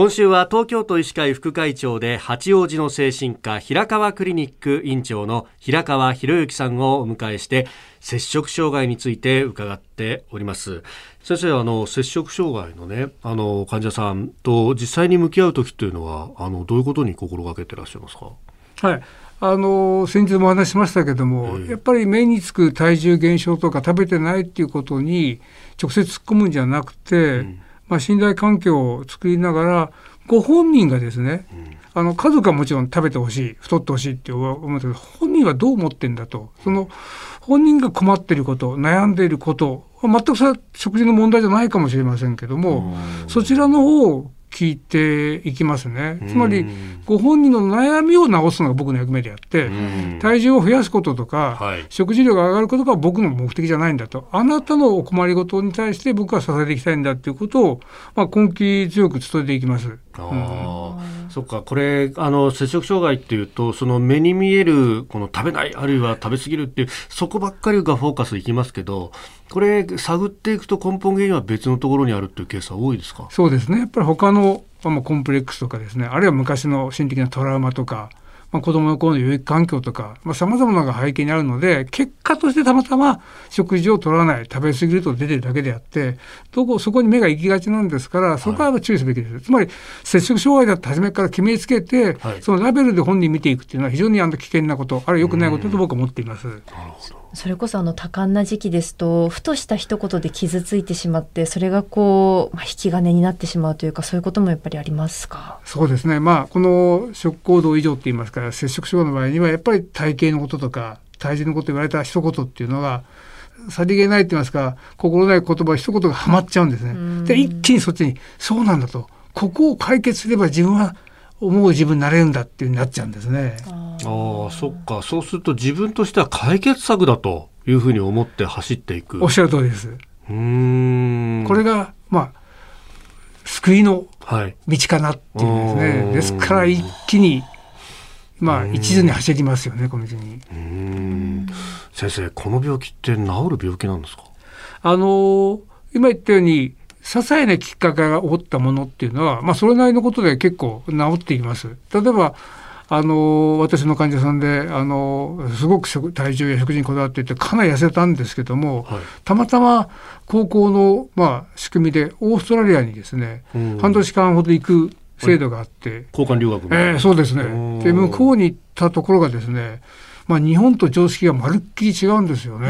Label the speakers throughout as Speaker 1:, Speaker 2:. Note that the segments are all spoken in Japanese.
Speaker 1: 今週は東京都医師会副会長で八王子の精神科平川クリニック院長の平川博之さんをお迎えして摂食障害について伺っております。先生あの摂食障害のねあの患者さんと実際に向き合う時というのはあのどういうことに心がけてらっしゃいますか？
Speaker 2: はい。あの先日もお話ししましたけども、えー、やっぱり目につく体重減少とか食べてないっていうことに直接突っ込むんじゃなくて、うん、まあ、信頼関係を作りながらご本人がですね、うん、あの家族はもちろん食べてほしい太ってほしいって思うんですけど本人はどう思ってんだと。その本人が困っていること悩んでいること全くそれは食事の問題じゃないかもしれませんけども、そちらの方を聞いていきますね。つまり、ご本人の悩みを治すのが僕の役目であって、体重を増やすこととか、はい、食事量が上がることが僕の目的じゃないんだと。あなたのお困りごとに対して僕は支えていきたいんだっていうことを、まあ、根気強く伝えていきます。
Speaker 1: あそっかこれあの摂食障害っていうとその目に見えるこの食べないあるいは食べ過ぎるっていうそこばっかりがフォーカスいきますけどこれ探っていくと根本原因は別のところにあるっていうケースは多いですか？
Speaker 2: そうですね。やっぱり他の、まあ、コンプレックスとかですね。あるいは昔の心的なトラウマとかまあ、子供の頃の養育環境とか、まあ、様々なのが背景にあるので、結果としてたまたま食事を取らない、食べ過ぎると出てるだけであって、どこ、そこに目が行きがちなんですから、そこは注意すべきです。はい、つまり、摂食障害だって初めから決めつけて、はい、そのラベルで本人見ていくっていうのは非常にあの危険なこと、あるいは良くないことと僕は思っています。なるほ
Speaker 3: ど。それこそあの多感な時期ですとふとした一言で傷ついてしまってそれがこう、まあ、引き金になってしまうというかそういうこともやっぱりありますか？
Speaker 2: そうですね。まあこの食行動異常って言いますから摂食障害の場合にはやっぱり体型のこととか体重のこと言われた一言っていうのがさりげないって言いますか心ない言葉一言がはまっちゃうんですね。で一気にそっちにそうなんだと。ここを解決すれば自分は思う自分になれるんだっていうになっちゃうんですね。
Speaker 1: ああ、そっか。そうすると自分としては解決策だというふうに思って走っていく。
Speaker 2: おっしゃる通りです。うん。これが、まあ、救いの道かなっていうですね。はい、ですから一気に、まあ、一途に走りますよね、この道に。う
Speaker 1: ん。先生、この病気って治る病気なんですか？
Speaker 2: あの、今言ったように、些細なきっかけが起こったものっていうのは、まあ、それなりのことで結構治っています。例えばあの私の患者さんであのすごく食体重や食事にこだわっていてかなり痩せたんですけども、はい、たまたま高校の、まあ、仕組みでオーストラリアにですね、うん、半年間ほど行く制度があって、
Speaker 1: 交換留学
Speaker 2: えー、そうですね。で向こうに行ったところがですねまあ、日本と常識がまるっきり違うんですよね。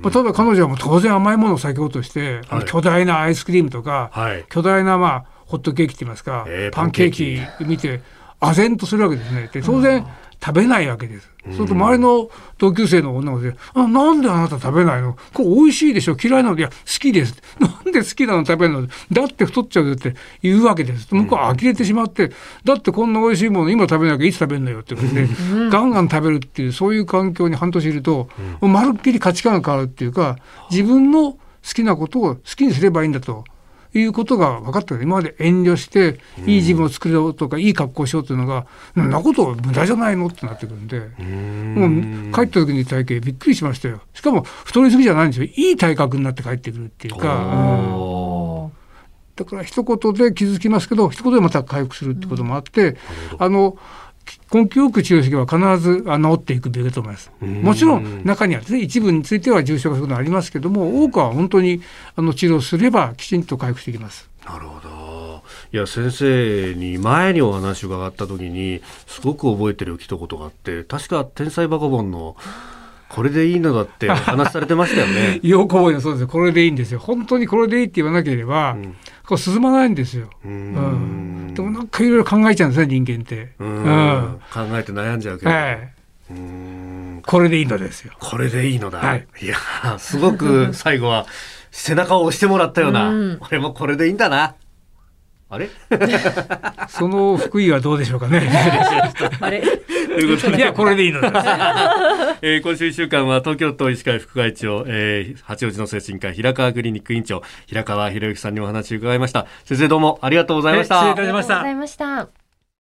Speaker 2: まあ、ただ彼女はもう当然甘いものを先ほどして、はい、巨大なアイスクリームとか、はい、巨大なまあホットケーキって言いますか、えー、パンケーキ見て唖然とするわけですね。で当然、食べないわけです。そうすると周りの同級生の女の子で「あなんであなた食べないの？これ美味しいでしょ？嫌いなのでいや好きです」「なんで好きなの食べるの？だって太っちゃうよ」って言うわけです。向こうは呆れてしまって「だってこんな美味しいもの今食べなきゃいつ食べるのよ」って言って、ガンガン食べるっていうそういう環境に半年いると、まるっきり価値観が変わるっていうか自分の好きなことを好きにすればいいんだと。いうことが分かった今まで遠慮していい自分を作ろうとかいい格好しようというのがんなこと無駄じゃないのってなってくるんで。もう帰った時に体型びっくりしましたよ。しかも太りすぎじゃないんですよ。いい体格になって帰ってくるっていうか。だから一言で気づきますけど一言でまた回復するってこともあって、あの根気よく治療していけば必ず治っていくべきだと思います。もちろん中にはですね一部については重症化するのはありますけども多くは本当にあの治療すればきちんと回復していきます。
Speaker 1: なるほど。いや先生に前にお話を伺った時にすごく覚えてる一言があって確か天才バカボンのこれでいいのだって話されてましたよね。
Speaker 2: よく覚えてそうですこれでいいんですよ。本当にこれでいいって言わなければ、うん、こう進まないんですよ。うん、でもなんかいろいろ考えちゃうんですね人間って。
Speaker 1: うん、考えて悩んじゃうけど。はい、
Speaker 2: うんこれでいいのですよ。
Speaker 1: これでいいのだ。はい、いやすごく最後は背中を押してもらったような、俺もこれでいいんだな。あれ？
Speaker 2: その福井はどうでしょうかね。
Speaker 3: あれ？
Speaker 2: ということで。いや、これでいいのです。
Speaker 1: えー、今週一週間は東京都医師会副会長、えー、八王子の精神科平川クリニック院長、平川博之さんにお話を伺いました。先生どうもありがとうございました。
Speaker 2: 失礼いたしました。ありがとう
Speaker 3: ございました。